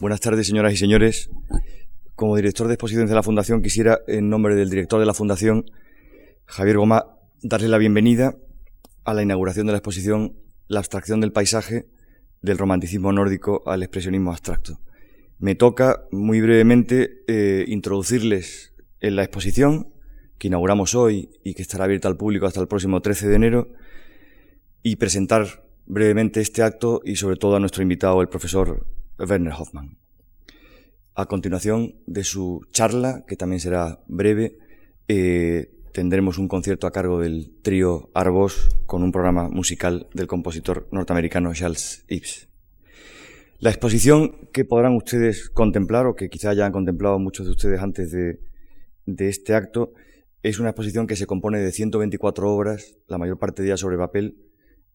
Buenas tardes, señoras y señores. Como director de exposiciones de la Fundación, quisiera, en nombre del director de la Fundación, Javier Gomá, darle la bienvenida a la inauguración de la exposición La abstracción del paisaje, del romanticismo nórdico al expresionismo abstracto. Me toca, muy brevemente, eh, introducirles en la exposición que inauguramos hoy y que estará abierta al público hasta el próximo 13 de enero, y presentar brevemente este acto y sobre todo a nuestro invitado, el profesor Werner Hoffmann. A continuación de su charla, que también será breve, eh, tendremos un concierto a cargo del trío Arbos con un programa musical del compositor norteamericano Charles Ives. La exposición que podrán ustedes contemplar, o que quizá hayan contemplado muchos de ustedes antes de, de este acto, es una exposición que se compone de 124 obras, la mayor parte de ellas sobre papel,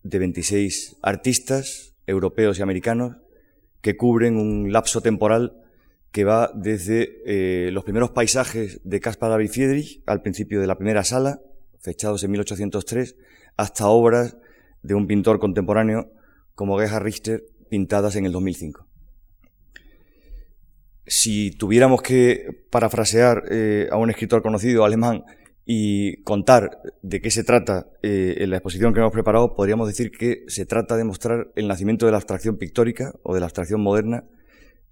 de 26 artistas europeos y americanos que cubren un lapso temporal que va desde eh, los primeros paisajes de Caspar David Friedrich al principio de la primera sala, fechados en 1803, hasta obras de un pintor contemporáneo como Gerhard Richter, pintadas en el 2005. Si tuviéramos que parafrasear eh, a un escritor conocido alemán y contar de qué se trata eh, en la exposición que hemos preparado, podríamos decir que se trata de mostrar el nacimiento de la abstracción pictórica o de la abstracción moderna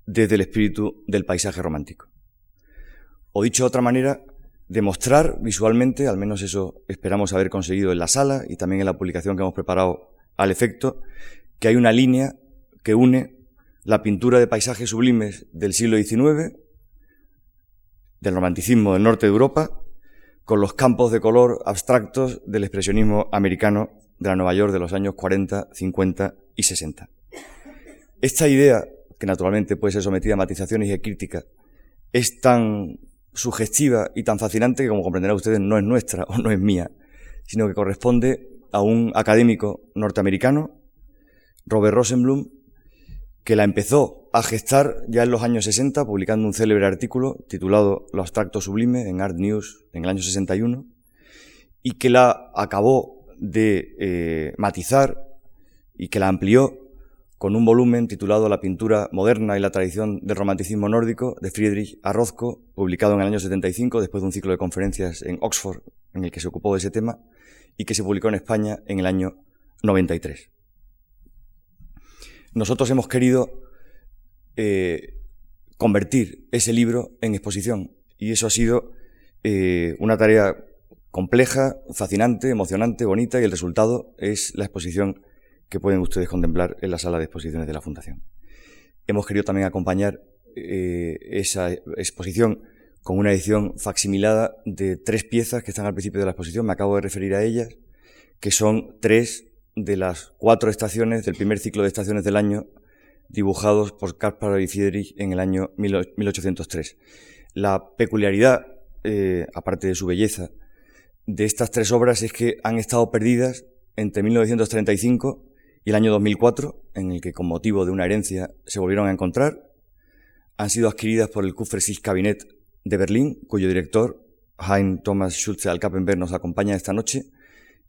desde el espíritu del paisaje romántico. O dicho de otra manera, demostrar visualmente, al menos eso esperamos haber conseguido en la sala y también en la publicación que hemos preparado al efecto, que hay una línea que une la pintura de paisajes sublimes del siglo XIX, del romanticismo del norte de Europa, con los campos de color abstractos del expresionismo americano de la Nueva York de los años 40, 50 y 60. Esta idea, que naturalmente puede ser sometida a matizaciones y a crítica, es tan sugestiva y tan fascinante que, como comprenderán ustedes, no es nuestra o no es mía, sino que corresponde a un académico norteamericano, Robert Rosenblum, que la empezó a gestar ya en los años 60, publicando un célebre artículo titulado Lo abstracto sublime en Art News en el año 61, y que la acabó de eh, matizar y que la amplió con un volumen titulado La pintura moderna y la tradición del romanticismo nórdico de Friedrich Arrozco, publicado en el año 75 después de un ciclo de conferencias en Oxford en el que se ocupó de ese tema y que se publicó en España en el año 93. Nosotros hemos querido eh, convertir ese libro en exposición y eso ha sido eh, una tarea compleja, fascinante, emocionante, bonita y el resultado es la exposición que pueden ustedes contemplar en la sala de exposiciones de la Fundación. Hemos querido también acompañar eh, esa exposición con una edición facsimilada de tres piezas que están al principio de la exposición, me acabo de referir a ellas, que son tres de las cuatro estaciones del primer ciclo de estaciones del año dibujados por Caspar y Friedrich en el año 1803. La peculiaridad, eh, aparte de su belleza, de estas tres obras es que han estado perdidas entre 1935 y el año 2004, en el que con motivo de una herencia se volvieron a encontrar. Han sido adquiridas por el Cabinet de Berlín, cuyo director, Hein Thomas Schulze Alkapenberg, nos acompaña esta noche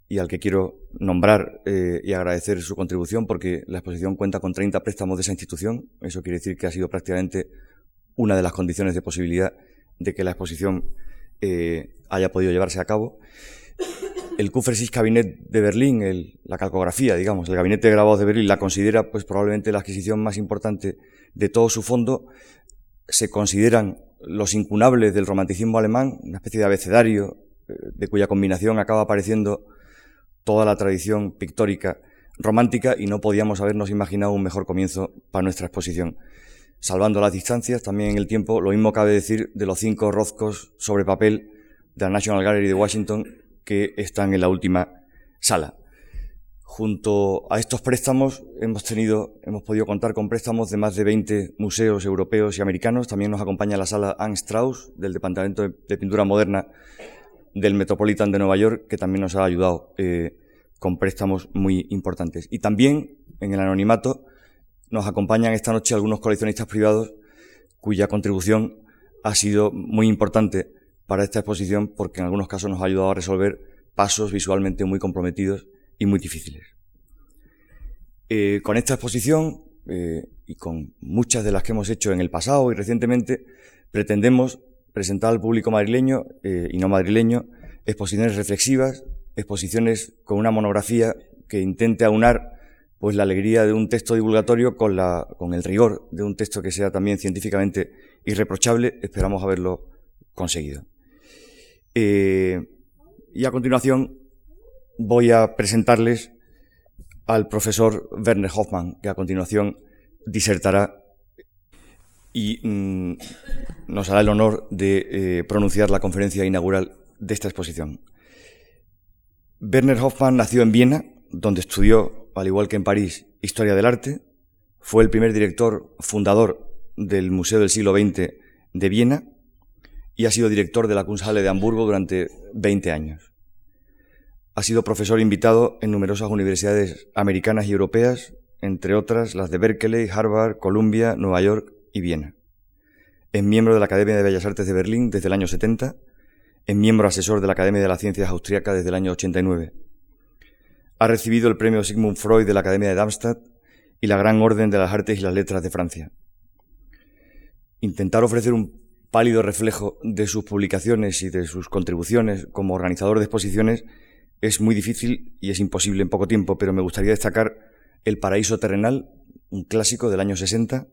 y al que quiero nombrar eh, y agradecer su contribución porque la exposición cuenta con 30 préstamos de esa institución. Eso quiere decir que ha sido prácticamente una de las condiciones de posibilidad de que la exposición eh, haya podido llevarse a cabo. El Kufresich Cabinet de Berlín, la calcografía, digamos, el Gabinete de Grabados de Berlín la considera pues probablemente la adquisición más importante de todo su fondo. Se consideran los incunables del romanticismo alemán, una especie de abecedario eh, de cuya combinación acaba apareciendo toda la tradición pictórica romántica y no podíamos habernos imaginado un mejor comienzo para nuestra exposición. Salvando las distancias, también en el tiempo, lo mismo cabe decir de los cinco rozcos sobre papel de la National Gallery de Washington que están en la última sala. Junto a estos préstamos hemos tenido, hemos podido contar con préstamos de más de 20 museos europeos y americanos. También nos acompaña la sala Anne Strauss del Departamento de Pintura Moderna del Metropolitan de Nueva York, que también nos ha ayudado eh, con préstamos muy importantes. Y también, en el anonimato, nos acompañan esta noche algunos coleccionistas privados cuya contribución ha sido muy importante para esta exposición porque en algunos casos nos ha ayudado a resolver pasos visualmente muy comprometidos y muy difíciles. Eh, con esta exposición, eh, y con muchas de las que hemos hecho en el pasado y recientemente, pretendemos presentar al público madrileño eh, y no madrileño exposiciones reflexivas, exposiciones con una monografía que intente aunar pues la alegría de un texto divulgatorio con, la, con el rigor de un texto que sea también científicamente irreprochable. Esperamos haberlo conseguido. Eh, y a continuación voy a presentarles al profesor Werner Hoffmann, que a continuación disertará y mm, nos hará el honor de eh, pronunciar la conferencia inaugural de esta exposición. Werner Hoffmann nació en Viena, donde estudió, al igual que en París, Historia del Arte. Fue el primer director fundador del Museo del Siglo XX de Viena y ha sido director de la Kunsthalle de Hamburgo durante 20 años. Ha sido profesor invitado en numerosas universidades americanas y europeas, entre otras las de Berkeley, Harvard, Columbia, Nueva York y Viena. Es miembro de la Academia de Bellas Artes de Berlín desde el año 70, es miembro asesor de la Academia de las Ciencias Austriaca desde el año 89. Ha recibido el premio Sigmund Freud de la Academia de Darmstadt y la Gran Orden de las Artes y las Letras de Francia. Intentar ofrecer un pálido reflejo de sus publicaciones y de sus contribuciones como organizador de exposiciones es muy difícil y es imposible en poco tiempo, pero me gustaría destacar El Paraíso Terrenal, un clásico del año 60,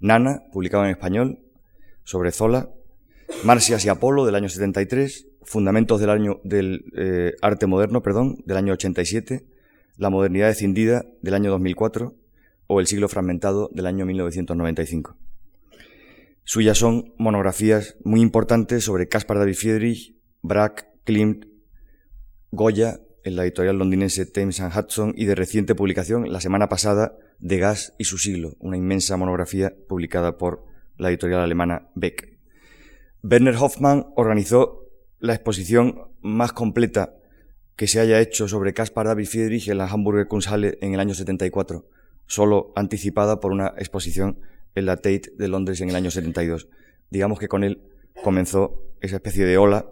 Nana, publicado en español, sobre Zola, Marcias y Apolo del año 73, Fundamentos del, año, del eh, arte moderno, perdón, del año 87, La modernidad escindida del año 2004 o El siglo fragmentado del año 1995. Suyas son monografías muy importantes sobre Caspar David Friedrich, Braque, Klimt, Goya, en la editorial londinense Thames and Hudson y de reciente publicación la semana pasada de Gas y su siglo, una inmensa monografía publicada por la editorial alemana Beck. Werner Hoffmann organizó la exposición más completa que se haya hecho sobre Caspar David Friedrich en la Hamburger Kunsthalle en el año 74, solo anticipada por una exposición en la Tate de Londres en el año 72. Digamos que con él comenzó esa especie de ola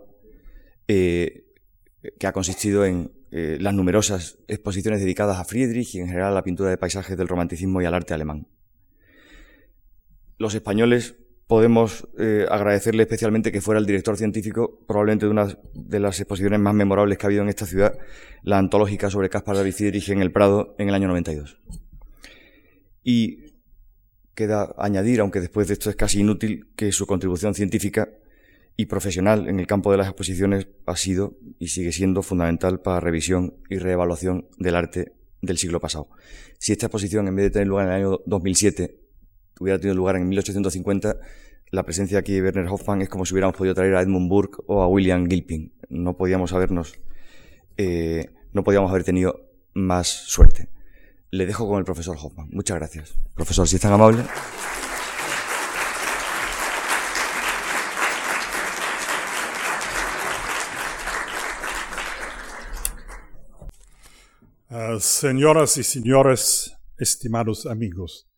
eh, que ha consistido en eh, las numerosas exposiciones dedicadas a Friedrich y en general a la pintura de paisajes del romanticismo y al arte alemán. Los españoles podemos eh, agradecerle especialmente que fuera el director científico, probablemente de una de las exposiciones más memorables que ha habido en esta ciudad, la antológica sobre Caspar David Friedrich en el Prado en el año 92. Y Queda añadir, aunque después de esto es casi inútil, que su contribución científica y profesional en el campo de las exposiciones ha sido y sigue siendo fundamental para revisión y reevaluación del arte del siglo pasado. Si esta exposición, en vez de tener lugar en el año 2007, hubiera tenido lugar en 1850, la presencia aquí de Werner Hoffmann es como si hubiéramos podido traer a Edmund Burke o a William Gilpin. No podíamos habernos, eh, no podíamos haber tenido más suerte le dejo con el profesor Hoffman. Muchas gracias. Profesor, si es tan amable. Uh, señoras y señores, estimados amigos,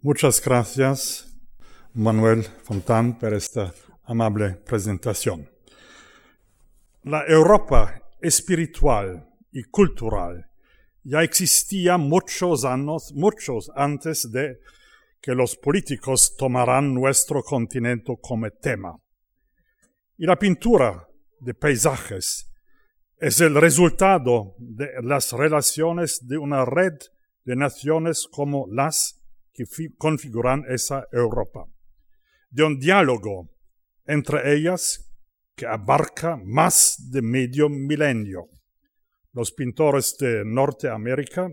muchas gracias, Manuel Fontán, por esta amable presentación. La Europa espiritual y cultural ya existía muchos años, muchos antes de que los políticos tomaran nuestro continente como tema. Y la pintura de paisajes es el resultado de las relaciones de una red de naciones como las que configuran esa Europa, de un diálogo entre ellas que abarca más de medio milenio los pintores de Norteamérica,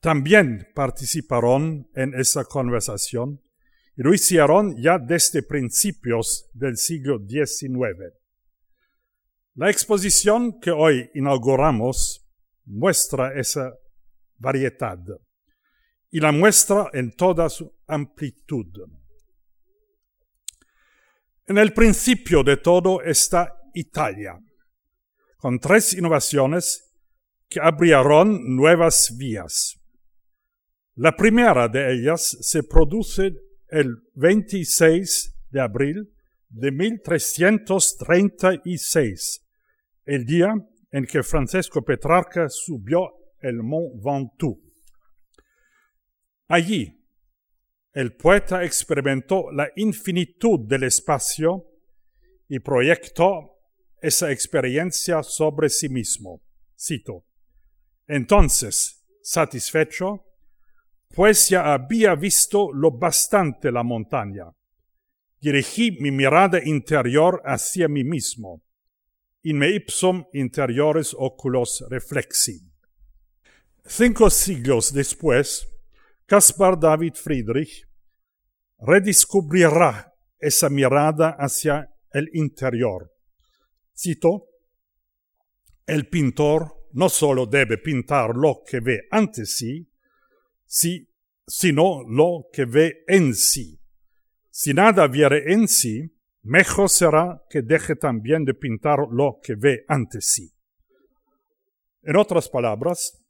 también participaron en esa conversación y lo hicieron ya desde principios del siglo XIX. La exposición que hoy inauguramos muestra esa variedad y la muestra en toda su amplitud. En el principio de todo está Italia con tres innovaciones que abrieron nuevas vías. La primera de ellas se produce el 26 de abril de 1336, el día en que Francisco Petrarca subió el Mont Ventoux. Allí, el poeta experimentó la infinitud del espacio y proyectó esa experiencia sobre sí mismo. Cito. Entonces, satisfecho, pues ya había visto lo bastante la montaña. Dirigí mi mirada interior hacia mí mismo. In me ipsum interiores oculos reflexi. Cinco siglos después, Caspar David Friedrich redescubrirá esa mirada hacia el interior. Cito, el pintor no solo debe pintar lo que ve ante sí, sino lo que ve en sí. Si nada viere en sí, mejor será que deje también de pintar lo que ve ante sí. En otras palabras,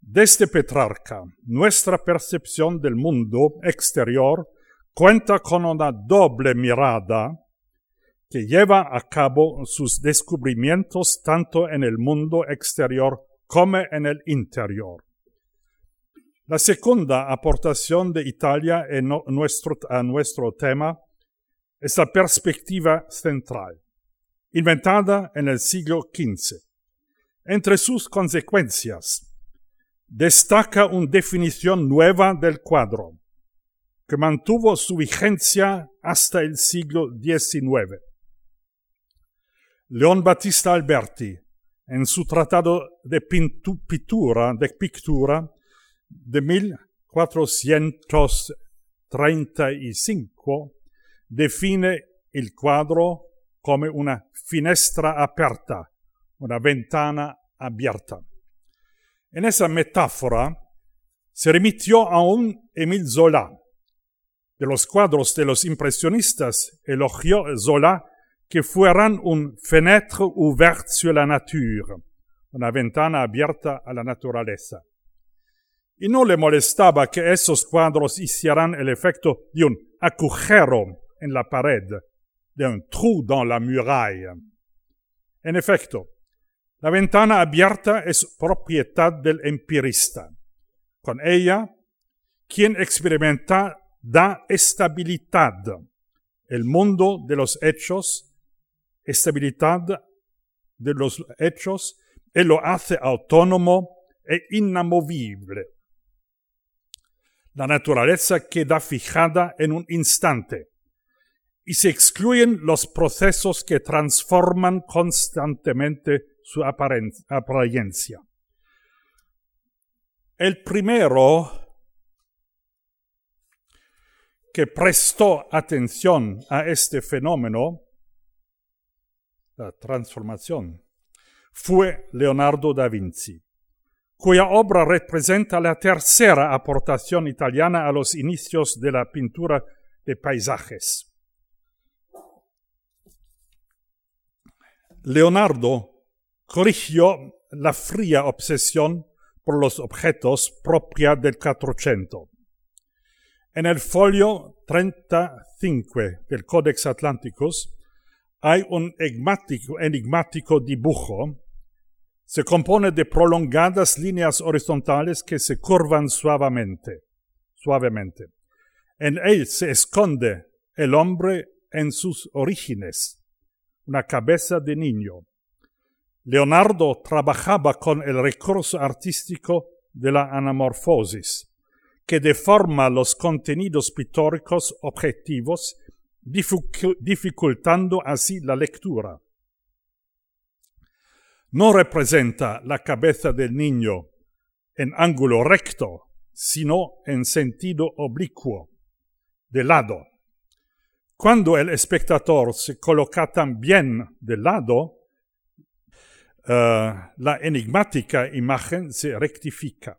desde Petrarca, nuestra percepción del mundo exterior cuenta con una doble mirada que lleva a cabo sus descubrimientos tanto en el mundo exterior como en el interior. La segunda aportación de Italia a nuestro tema es la perspectiva central, inventada en el siglo XV. Entre sus consecuencias, destaca una definición nueva del cuadro, que mantuvo su vigencia hasta el siglo XIX. León Battista Alberti, en su tratado de pintura, de pictura de 1435, define el cuadro como una finestra aperta, una ventana abierta. En esa metáfora se remitió a un Emile Zola. De los cuadros de los impresionistas elogió Zola que fueran un fenêtre ouvert sur la nature, una ventana abierta a la naturaleza. Y no le molestaba que esos cuadros hicieran el efecto de un agujero en la pared, de un trou dans la muraille. En efecto, la ventana abierta es propiedad del empirista. Con ella, quien experimenta da estabilidad. El mundo de los hechos estabilidad de los hechos y lo hace autónomo e inamovible. La naturaleza queda fijada en un instante y se excluyen los procesos que transforman constantemente su apariencia. El primero que prestó atención a este fenómeno la transformación, fue Leonardo da Vinci, cuya obra representa la tercera aportación italiana a los inicios de la pintura de paisajes. Leonardo corrigió la fría obsesión por los objetos propia del 400. En el folio 35 del Codex Atlanticus hay un enigmático, enigmático dibujo. Se compone de prolongadas líneas horizontales que se curvan suavemente. suavemente. En él se esconde el hombre en sus orígenes, una cabeza de niño. Leonardo trabajaba con el recurso artístico de la anamorfosis, que deforma los contenidos pictóricos objetivos dificultando así la lectura. No representa la cabeza del niño en ángulo recto, sino en sentido oblicuo, de lado. Cuando el espectador se coloca también de lado, eh, la enigmática imagen se rectifica.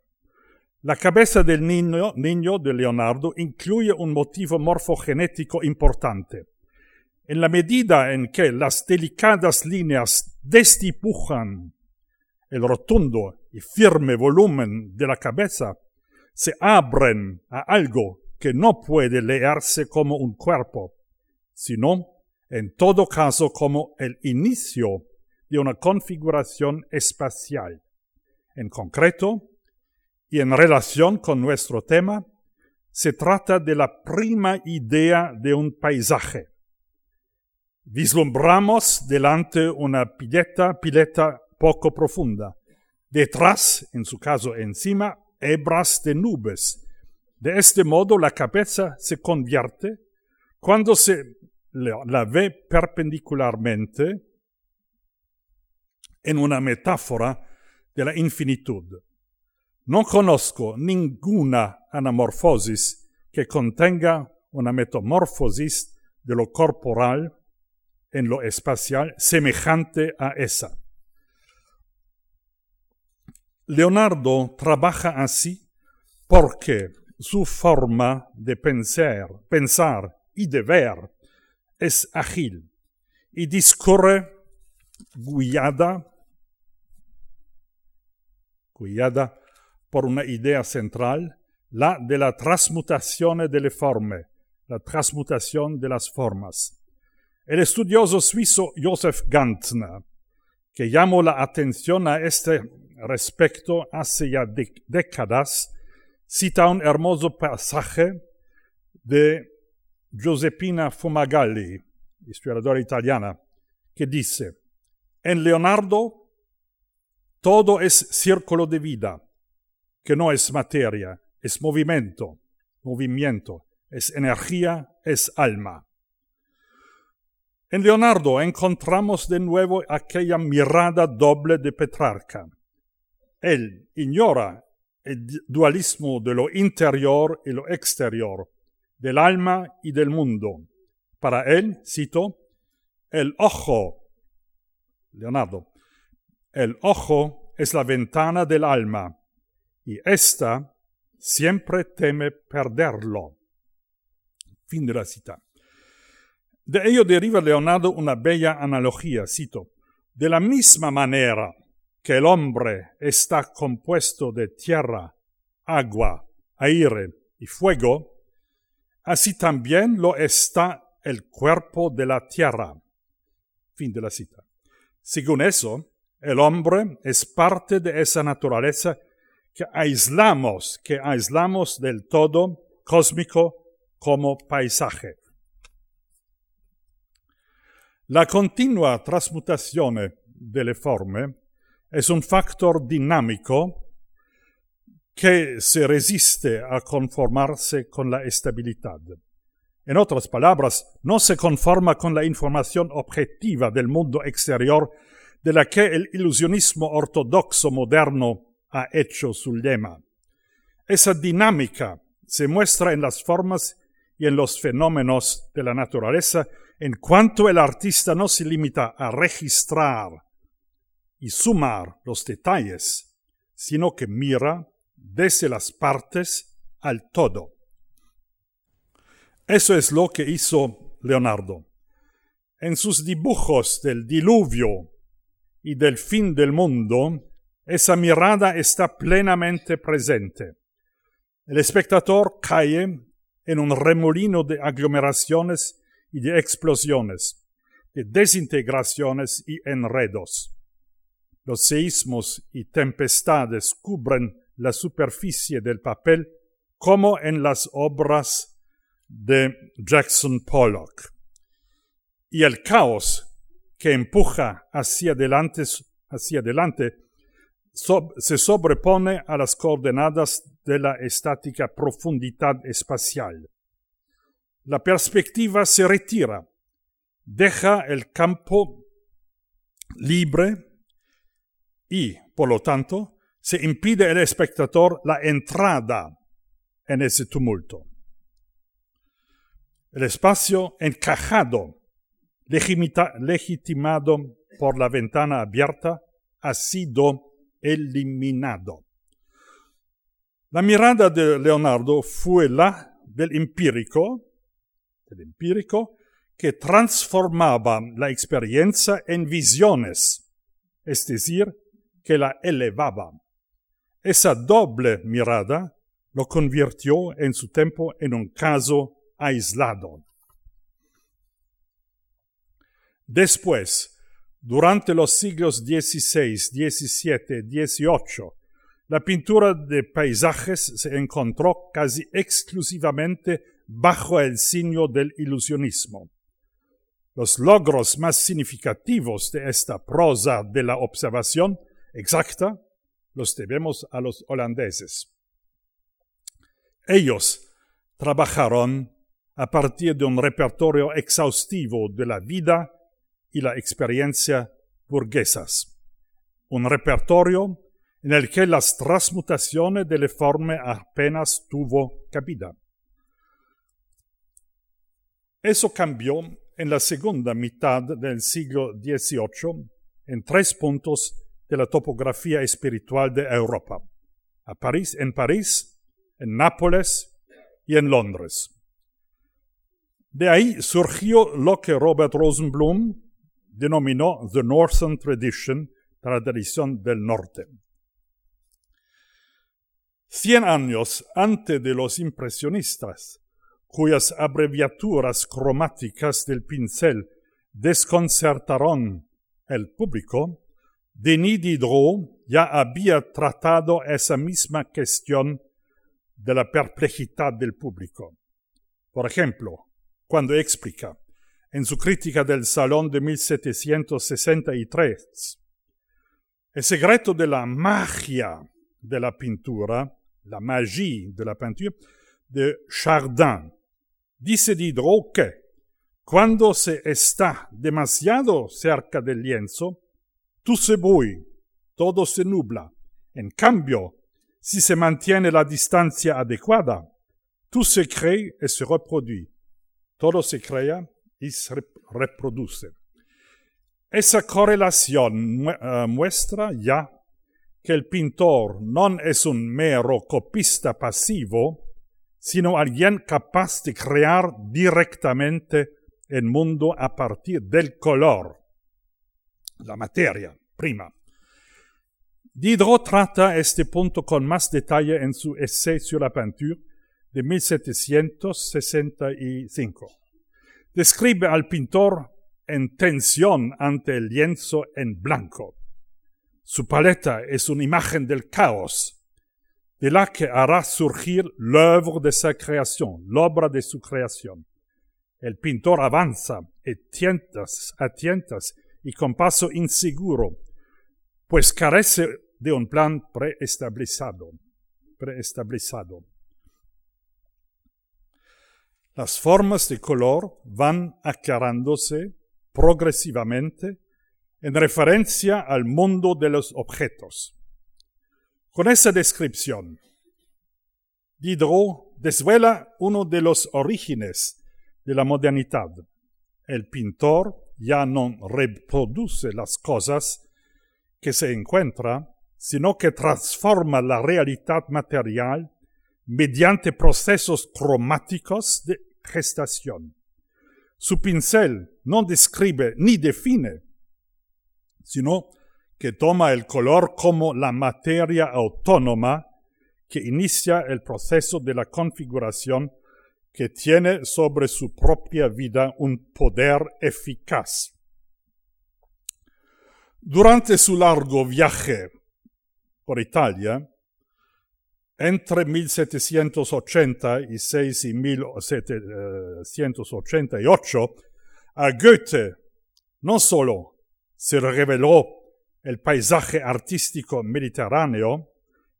La cabeza del niño, niño, de Leonardo incluye un motivo morfogenético importante. En la medida en que las delicadas líneas desdibujan el rotundo y firme volumen de la cabeza, se abren a algo que no puede leerse como un cuerpo, sino, en todo caso, como el inicio de una configuración espacial. En concreto, y en relación con nuestro tema, se trata de la prima idea de un paisaje. Vislumbramos delante una pileta, pileta poco profunda. Detrás, en su caso encima, hebras de nubes. De este modo la cabeza se convierte, cuando se la ve perpendicularmente, en una metáfora de la infinitud. No conozco ninguna anamorfosis que contenga una metamorfosis de lo corporal en lo espacial semejante a esa. Leonardo trabaja así porque su forma de pensar, pensar y de ver es ágil y discurre guiada, guiada por una idea central, la de la transmutación delle forme, la transmutación de las formas. El estudioso suizo Joseph Gantner, que llamó la atención a este respecto hace ya décadas, cita un hermoso pasaje de Giuseppina Fumagalli, historiadora italiana, que dice, en Leonardo todo es círculo de vida, que no es materia, es movimiento, movimiento, es energía, es alma. En Leonardo encontramos de nuevo aquella mirada doble de Petrarca. Él ignora el dualismo de lo interior y lo exterior, del alma y del mundo. Para él, cito, el ojo, Leonardo, el ojo es la ventana del alma y ésta siempre teme perderlo. Fin de la cita. De ello deriva Leonardo una bella analogía, cito, de la misma manera que el hombre está compuesto de tierra, agua, aire y fuego, así también lo está el cuerpo de la tierra. Fin de la cita. Según eso, el hombre es parte de esa naturaleza que aislamos, que aislamos del todo cósmico como paisaje. La continua trasmutazione delle forme es un factor dinámico que se resiste a conformarse con la estabilidad. En otras palabras, no se conforma con la información objetiva del mundo exterior de la que el ilusionismo ortodoxo moderno ha hecho su lema. Esa dinámica se muestra en las formas y en los fenómenos de la naturaleza en cuanto el artista no se limita a registrar y sumar los detalles, sino que mira desde las partes al todo. Eso es lo que hizo Leonardo. En sus dibujos del diluvio y del fin del mundo, esa mirada está plenamente presente. El espectador cae en un remolino de aglomeraciones y de explosiones, de desintegraciones y enredos. Los seísmos y tempestades cubren la superficie del papel como en las obras de Jackson Pollock. Y el caos que empuja hacia adelante, hacia adelante se sobrepone a las coordenadas de la estática profundidad espacial. La perspectiva se retira, deja el campo libre y, por lo tanto, se impide al espectador la entrada en ese tumulto. El espacio encajado, legitimado por la ventana abierta, ha sido eliminado. La mirada de Leonardo fue la del empírico, del empírico que transformaba la experiencia en visiones, es decir, que la elevaba. Esa doble mirada lo convirtió en su tiempo en un caso aislado. Después, durante los siglos XVI, XVII, XVIII, la pintura de paisajes se encontró casi exclusivamente bajo el signo del ilusionismo. Los logros más significativos de esta prosa de la observación exacta los debemos a los holandeses. Ellos trabajaron a partir de un repertorio exhaustivo de la vida y la experiencia burguesas. Un repertorio en el que las transmutaciones del forma apenas tuvo cabida. Eso cambió en la segunda mitad del siglo XVIII en tres puntos de la topografía espiritual de Europa, a París, en París, en Nápoles y en Londres. De ahí surgió lo que Robert Rosenblum denominó The Northern Tradition, tradición del norte. Cien años antes de los impresionistas, cuyas abreviaturas cromáticas del pincel desconcertaron el público, Denis Diderot ya había tratado esa misma cuestión de la perplejidad del público. Por ejemplo, cuando explica, en su crítica del Salón de 1763, el secreto de la magia de la pintura, la magie de la pintura, de Chardin, dice Diderot que cuando se está demasiado cerca del lienzo, tout se brouille, todo se nubla. En cambio, si se mantiene la distancia adecuada, tout se cree y se reproduce. Todo se crea y se reproduce. Esa correlación uh, muestra ya que el pintor no es un mero copista pasivo, sino alguien capaz de crear directamente el mundo a partir del color la materia prima. Diderot trata este punto con más detalle en su essai sur la peinture de 1765. Describe al pintor en tensión ante el lienzo en blanco. Su paleta es una imagen del caos, de la que hará surgir l'œuvre de sa creación, l'obra de su creación. El pintor avanza y tientas, a tientas y con paso inseguro, pues carece de un plan preestablecido. preestablecido. Las formas de color van aclarándose progresivamente en referencia al mundo de los objetos. Con esa descripción, Diderot desvela uno de los orígenes de la modernidad. El pintor ya no reproduce las cosas que se encuentra, sino que transforma la realidad material mediante procesos cromáticos de gestación. Su pincel no describe ni define, sino que toma el color como la materia autónoma que inicia el proceso de la configuración que tiene sobre su propia vida un poder eficaz. Durante su largo viaje por Italia, entre 1786 y 1788, a Goethe no solo se reveló el paisaje artístico mediterráneo,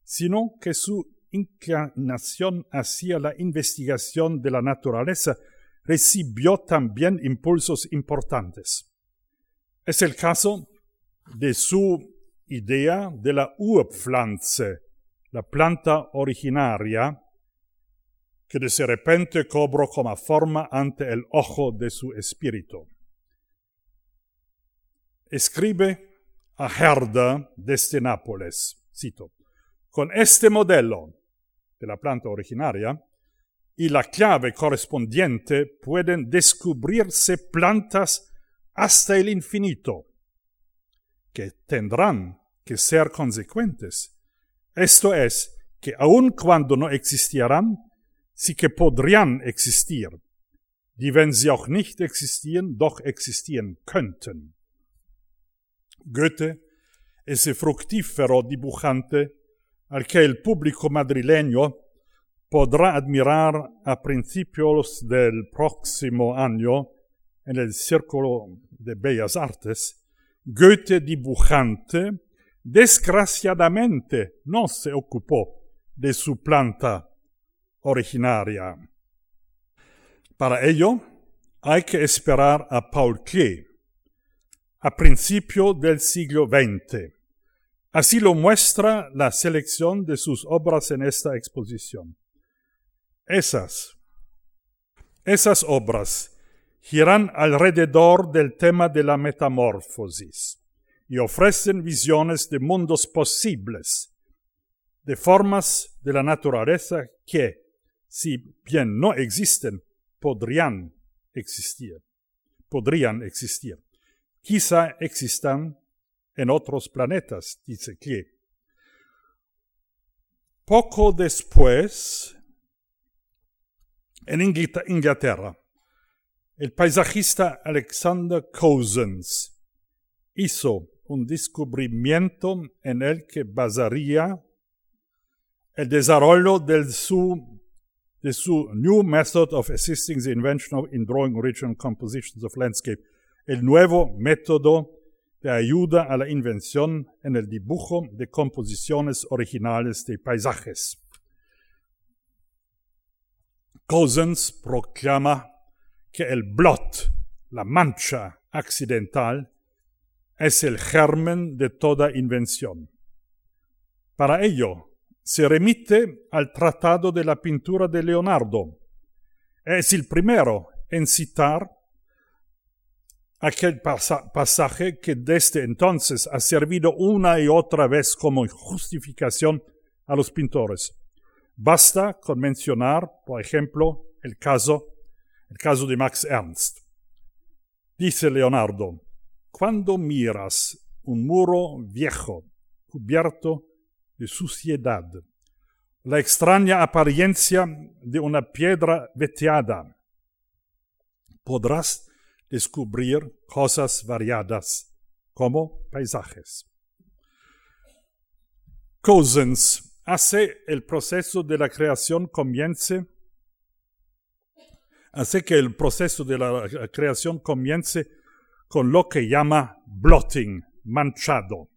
sino que su inclinación hacia la investigación de la naturaleza recibió también impulsos importantes. Es el caso de su idea de la Urpflanze, la planta originaria, que de repente cobró como forma ante el ojo de su espíritu. Escribe a Herda desde Nápoles, cito, con este modelo de la planta originaria y la clave correspondiente pueden descubrirse plantas hasta el infinito, que tendrán que ser consecuentes. Esto es, que aun cuando no existieran, sí que podrían existir, die wenn sie auch nicht existieren, doch existieren könnten. Goethe, ese fructífero dibujante, al que el público madrileño podrá admirar a principios del próximo año en el Círculo de Bellas Artes, Goethe dibujante, desgraciadamente no se ocupó de su planta originaria. Para ello, hay que esperar a Paul Klee, a principio del siglo XX. Así lo muestra la selección de sus obras en esta exposición. Esas, esas obras giran alrededor del tema de la metamorfosis y ofrecen visiones de mundos posibles, de formas de la naturaleza que, si bien no existen, podrían existir. Podrían existir. Quizá existan en otros planetas, dice que. Poco después, en Inglaterra, el paisajista Alexander Cousins hizo un descubrimiento en el que basaría el desarrollo del su, de su New Method of Assisting the Invention in Drawing Original Compositions of Landscape, el nuevo método ayuda a la invención en el dibujo de composiciones originales de paisajes. Cousins proclama que el blot, la mancha accidental, es el germen de toda invención. Para ello, se remite al Tratado de la Pintura de Leonardo. Es el primero en citar aquel pasaje que desde entonces ha servido una y otra vez como justificación a los pintores. Basta con mencionar, por ejemplo, el caso, el caso de Max Ernst. Dice Leonardo, cuando miras un muro viejo, cubierto de suciedad, la extraña apariencia de una piedra veteada, podrás descubrir cosas variadas como paisajes. Cousins hace el proceso de la creación comience, hace que el proceso de la creación comience con lo que llama blotting, manchado.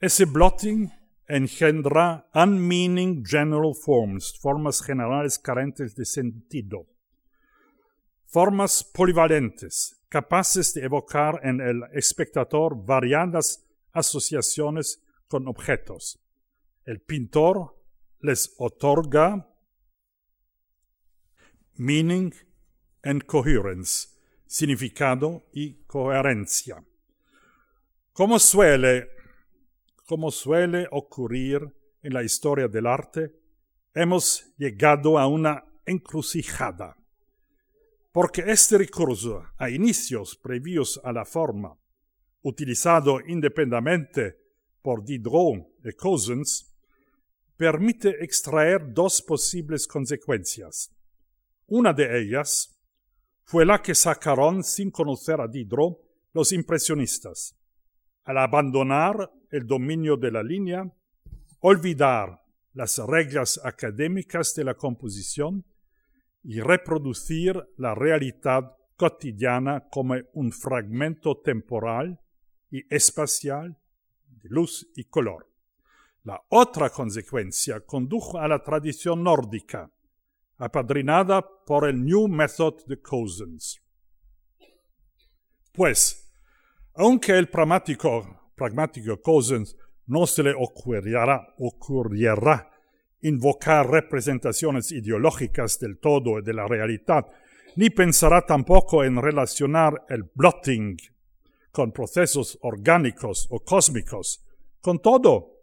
Ese blotting engendra unmeaning general forms, formas generales carentes de sentido formas polivalentes, capaces de evocar en el espectador variadas asociaciones con objetos. El pintor les otorga meaning and coherence, significado y coherencia. Como suele, como suele ocurrir en la historia del arte, hemos llegado a una encrucijada porque este recurso a inicios previos a la forma, utilizado independientemente por Diderot y Cousins, permite extraer dos posibles consecuencias. Una de ellas fue la que sacaron sin conocer a Diderot los impresionistas. Al abandonar el dominio de la línea, olvidar las reglas académicas de la composición y reproducir la realidad cotidiana como un fragmento temporal y espacial de luz y color. La otra consecuencia condujo a la tradición nórdica, apadrinada por el New Method de Cousins. Pues, aunque el pragmático, pragmático Cousins no se le ocurriera, ocurriera invocar representaciones ideológicas del todo y de la realidad, ni pensará tampoco en relacionar el blotting con procesos orgánicos o cósmicos. Con todo,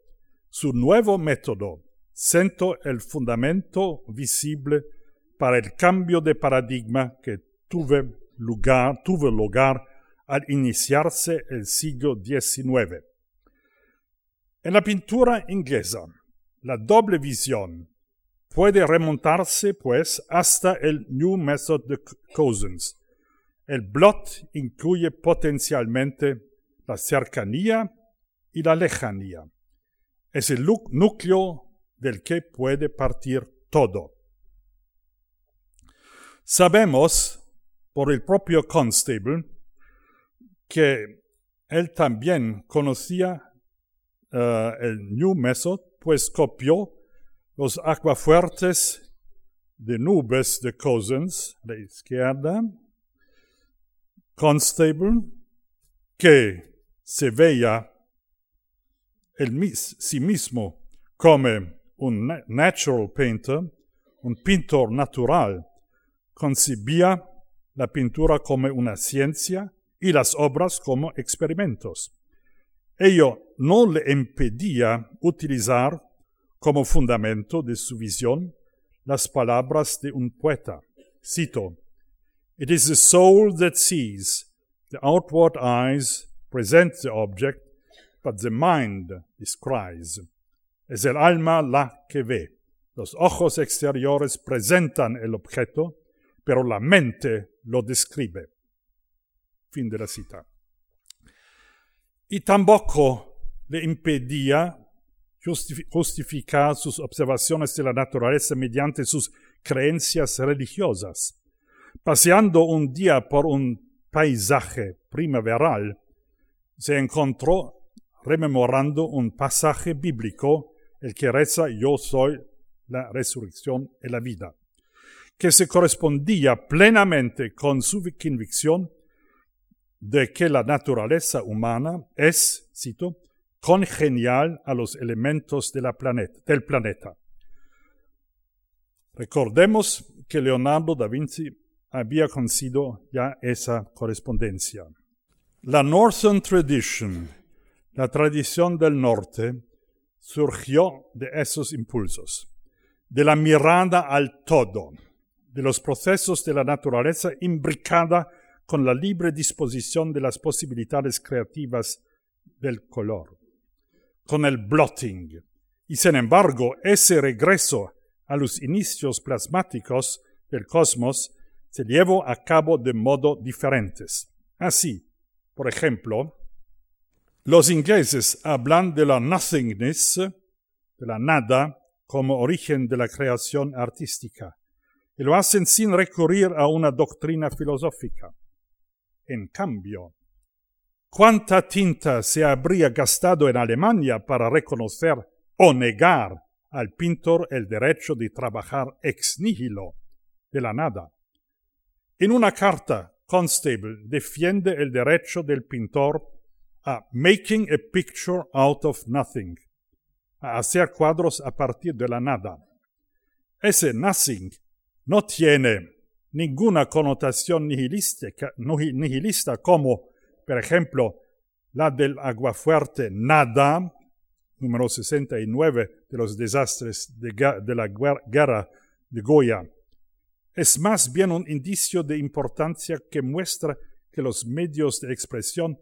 su nuevo método sentó el fundamento visible para el cambio de paradigma que tuve lugar, tuvo lugar al iniciarse el siglo XIX. En la pintura inglesa, la doble visión puede remontarse, pues, hasta el New Method de Cousins. El blot incluye potencialmente la cercanía y la lejanía. es el núcleo del que puede partir todo. Sabemos por el propio Constable que él también conocía eh, el New Method, pues copió los aguafuertes de nubes de Cousins, a la izquierda, Constable, que se veía el sí mismo como un natural painter, un pintor natural, concibía la pintura como una ciencia y las obras como experimentos. Ello no le impedía utilizar como fundamento de su visión las palabras de un poeta. Cito, It is the soul that sees, the outward eyes present the object, but the mind descries. Es el alma la que ve. Los ojos exteriores presentan el objeto, pero la mente lo describe. Fin de la cita. Y tampoco le impedía justificar sus observaciones de la naturaleza mediante sus creencias religiosas. Paseando un día por un paisaje primaveral, se encontró rememorando un pasaje bíblico, el que reza Yo soy la resurrección y la vida, que se correspondía plenamente con su convicción de que la naturaleza humana es, cito, congenial a los elementos de la del planeta. Recordemos que Leonardo da Vinci había conocido ya esa correspondencia. La Northern Tradition, la tradición del norte, surgió de esos impulsos, de la mirada al todo, de los procesos de la naturaleza imbricada con la libre disposición de las posibilidades creativas del color, con el blotting. Y sin embargo, ese regreso a los inicios plasmáticos del cosmos se llevó a cabo de modo diferentes. Así, por ejemplo, los ingleses hablan de la nothingness, de la nada, como origen de la creación artística, y lo hacen sin recurrir a una doctrina filosófica. En cambio, ¿cuánta tinta se habría gastado en Alemania para reconocer o negar al pintor el derecho de trabajar ex nihilo, de la nada? En una carta, Constable defiende el derecho del pintor a making a picture out of nothing, a hacer cuadros a partir de la nada. Ese nothing no tiene ninguna connotación nihilista como, por ejemplo, la del aguafuerte nada, número 69 de los desastres de, la guerra de Goya. Es más bien un indicio de importancia que muestra que los medios de expresión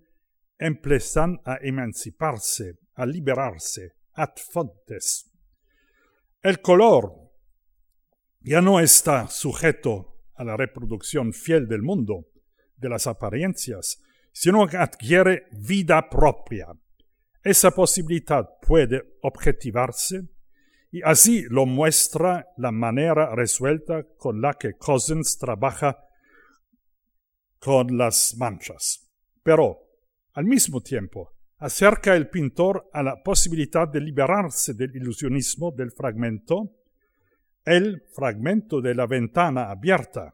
empiezan a emanciparse, a liberarse, ad fontes. El color ya no está sujeto a la reproducción fiel del mundo, de las apariencias, sino que adquiere vida propia. Esa posibilidad puede objetivarse y así lo muestra la manera resuelta con la que Cousins trabaja con las manchas. Pero, al mismo tiempo, acerca el pintor a la posibilidad de liberarse del ilusionismo del fragmento el fragmento de la ventana abierta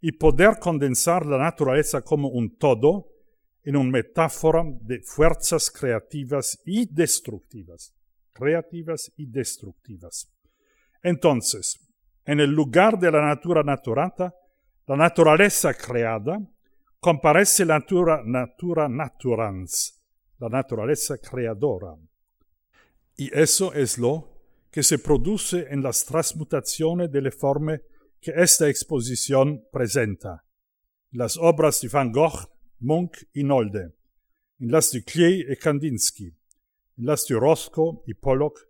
y poder condensar la naturaleza como un todo en una metáfora de fuerzas creativas y destructivas, creativas y destructivas. Entonces, en el lugar de la natura naturata, la naturaleza creada, comparece la natura, natura naturans, la naturaleza creadora. Y eso es lo que se produce en las transmutaciones de la forma que esta exposición presenta. Las obras de Van Gogh, Munch y Nolde, en las de Klee y Kandinsky, en las de Roscoe y Pollock,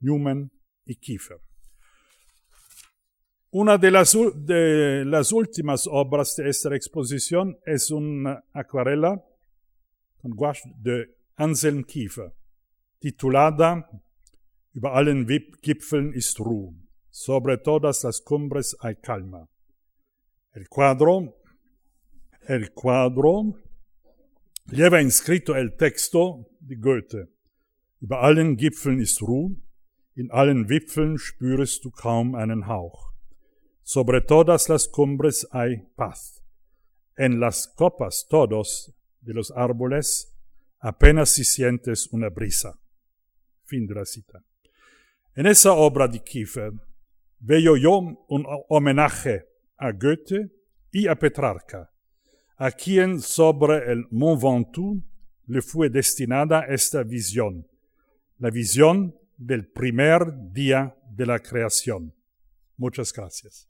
Newman y Kiefer. Una de las, de las últimas obras de esta exposición es una acuarela con gouache de Anselm Kiefer, titulada Über allen Gipfeln ist Ruhe. Sobre todas las cumbres hay calma. El cuadro, el cuadro lleva inscrito el texto de Goethe. Über allen Gipfeln ist Ruhe. In allen Wipfeln spürest du kaum einen Hauch. Sobre todas las cumbres hay paz. En las copas todos de los árboles apenas si sientes una brisa. Fin de la cita. En esa obra de Kiefer veo yo un homenaje a Goethe y a Petrarca, a quien sobre el Mont Ventoux le fue destinada esta visión, la visión del primer día de la creación. Muchas gracias.